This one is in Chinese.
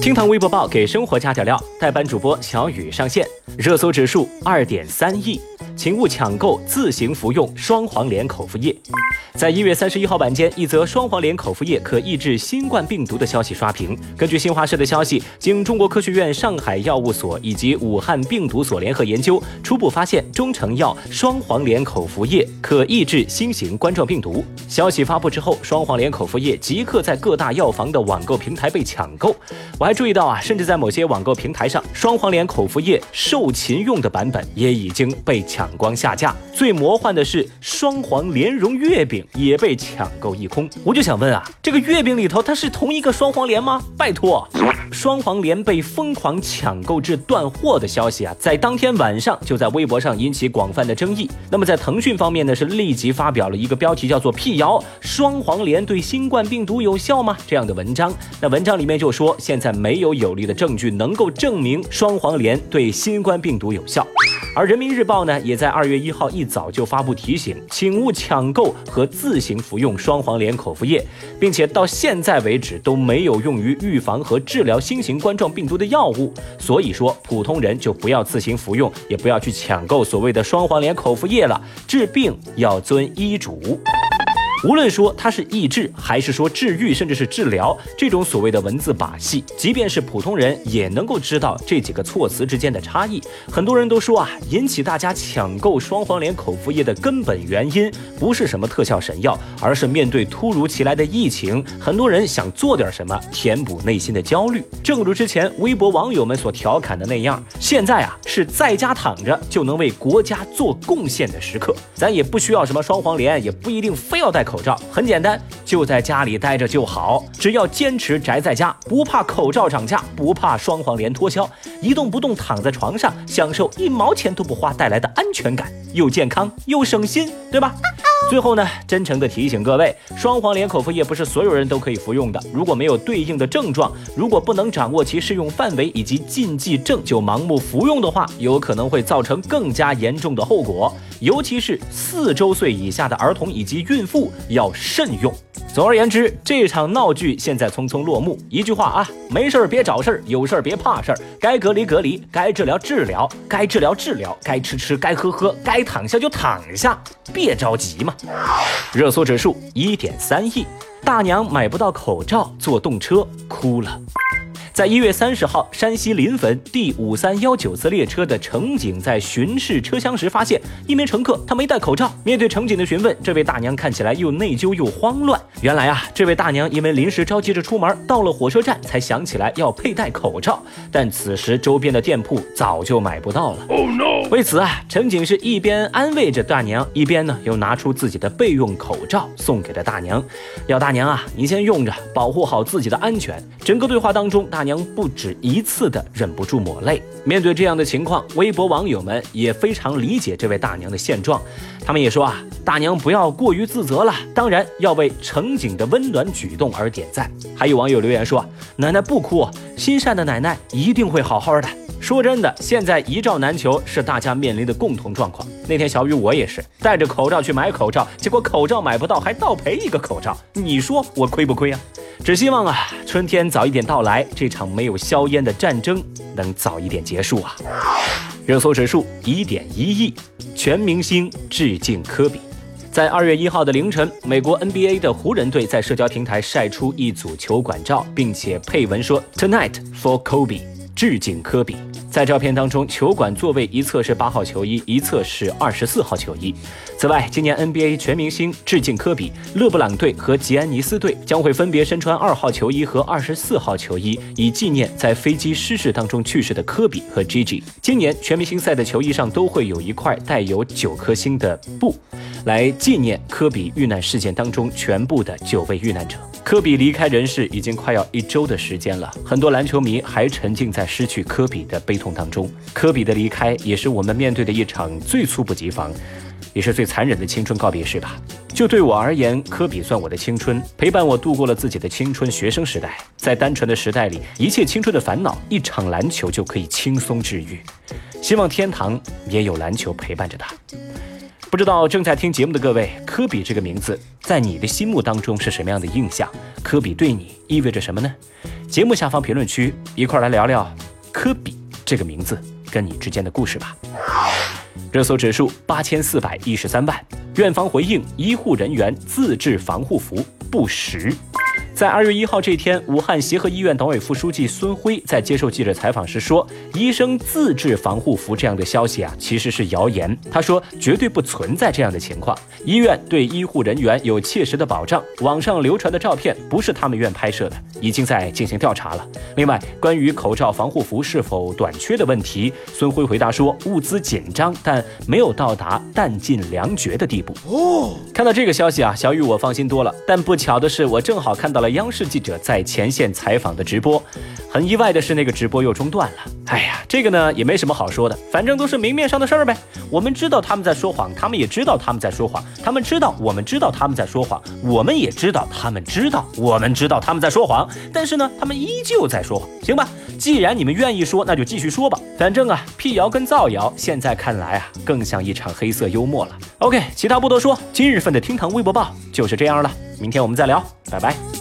厅堂微博报给生活加点料，代班主播小雨上线，热搜指数二点三亿。请勿抢购自行服用双黄连口服液。在一月三十一号晚间，一则双黄连口服液可抑制新冠病毒的消息刷屏。根据新华社的消息，经中国科学院上海药物所以及武汉病毒所联合研究，初步发现中成药双黄连口服液可抑制新型冠状病毒。消息发布之后，双黄连口服液即刻在各大药房的网购平台被抢购。我还注意到啊，甚至在某些网购平台上，双黄连口服液受禽用的版本也已经被抢光下架。最魔幻的是，双黄莲蓉月饼也被抢购一空。我就想问啊，这个月饼里头它是同一个双黄莲吗？拜托，双黄莲被疯狂抢购至断货的消息啊，在当天晚上就在微博上引起广泛的争议。那么在腾讯方面呢，是立即发表了一个标题叫做“辟谣双黄连对新冠病毒有效吗”这样的文章。那文章里面就说，现在没有有力的证据能够证明双黄连对新冠病毒有效。而人民日报呢，也在二月一号一早就发布提醒，请勿抢购和自行服用双黄连口服液，并且到现在为止都没有用于预防和治疗新型冠状病毒的药物，所以说普通人就不要自行服用，也不要去抢购所谓的双黄连口服液了，治病要遵医嘱。无论说它是抑制，还是说治愈，甚至是治疗，这种所谓的文字把戏，即便是普通人也能够知道这几个措辞之间的差异。很多人都说啊，引起大家抢购双黄连口服液的根本原因，不是什么特效神药，而是面对突如其来的疫情，很多人想做点什么填补内心的焦虑。正如之前微博网友们所调侃的那样，现在啊是在家躺着就能为国家做贡献的时刻，咱也不需要什么双黄连，也不一定非要戴口。口罩很简单，就在家里待着就好。只要坚持宅在家，不怕口罩涨价，不怕双黄连脱销，一动不动躺在床上，享受一毛钱都不花带来的安全感，又健康又省心，对吧？最后呢，真诚的提醒各位，双黄连口服液不是所有人都可以服用的。如果没有对应的症状，如果不能掌握其适用范围以及禁忌症，就盲目服用的话，有可能会造成更加严重的后果。尤其是四周岁以下的儿童以及孕妇要慎用。总而言之，这场闹剧现在匆匆落幕。一句话啊，没事儿别找事儿，有事儿别怕事儿。该隔离隔离，该治疗治疗，该治疗治疗，该吃吃，该喝喝，该躺下就躺下，别着急嘛。热搜指数一点三亿，大娘买不到口罩坐动车哭了。在一月三十号，山西临汾第五三幺九次列车的乘警在巡视车厢时，发现一名乘客他没戴口罩。面对乘警的询问，这位大娘看起来又内疚又慌乱。原来啊，这位大娘因为临时着急着出门，到了火车站才想起来要佩戴口罩，但此时周边的店铺早就买不到了。为此啊，乘警是一边安慰着大娘，一边呢又拿出自己的备用口罩送给了大娘，要大娘啊，你先用着，保护好自己的安全。整个对话当中，大娘不止一次的忍不住抹泪。面对这样的情况，微博网友们也非常理解这位大娘的现状，他们也说啊，大娘不要过于自责了，当然要为乘警的温暖举动而点赞。还有网友留言说，奶奶不哭，心善的奶奶一定会好好的。说真的，现在一罩难求是大家面临的共同状况。那天小雨我也是戴着口罩去买口罩，结果口罩买不到，还倒赔一个口罩，你说我亏不亏啊？只希望啊，春天早一点到来，这场没有硝烟的战争能早一点结束啊！热搜指数一点一亿，全明星致敬科比。在二月一号的凌晨，美国 NBA 的湖人队在社交平台晒出一组球馆照，并且配文说：“Tonight for Kobe，致敬科比。”在照片当中，球馆座位一侧是八号球衣，一侧是二十四号球衣。此外，今年 NBA 全明星致敬科比，勒布朗队和吉安尼斯队将会分别身穿二号球衣和二十四号球衣，以纪念在飞机失事当中去世的科比和 Gigi。今年全明星赛的球衣上都会有一块带有九颗星的布，来纪念科比遇难事件当中全部的九位遇难者。科比离开人世已经快要一周的时间了，很多篮球迷还沉浸在失去科比的悲痛当中。科比的离开也是我们面对的一场最猝不及防，也是最残忍的青春告别式吧。就对我而言，科比算我的青春，陪伴我度过了自己的青春学生时代。在单纯的时代里，一切青春的烦恼，一场篮球就可以轻松治愈。希望天堂也有篮球陪伴着他。不知道正在听节目的各位，科比这个名字在你的心目当中是什么样的印象？科比对你意味着什么呢？节目下方评论区一块来聊聊科比这个名字跟你之间的故事吧。热搜指数八千四百一十三万，院方回应医护人员自制防护服不实。在二月一号这天，武汉协和医院党委副书记孙辉在接受记者采访时说：“医生自制防护服这样的消息啊，其实是谣言。”他说：“绝对不存在这样的情况，医院对医护人员有切实的保障。网上流传的照片不是他们院拍摄的，已经在进行调查了。”另外，关于口罩防护服是否短缺的问题，孙辉回答说：“物资紧张，但没有到达弹尽粮绝的地步。”哦，看到这个消息啊，小雨我放心多了。但不巧的是，我正好看到央视记者在前线采访的直播，很意外的是，那个直播又中断了。哎呀，这个呢也没什么好说的，反正都是明面上的事儿呗。我们知道他们在说谎，他们也知道他们在说谎，他们知道我们知道他们在说谎，我们也知道他们知道我们知道他们在说谎。但是呢，他们依旧在说谎，行吧？既然你们愿意说，那就继续说吧。反正啊，辟谣跟造谣，现在看来啊，更像一场黑色幽默了。OK，其他不多说，今日份的厅堂微博报就是这样了。明天我们再聊，拜拜。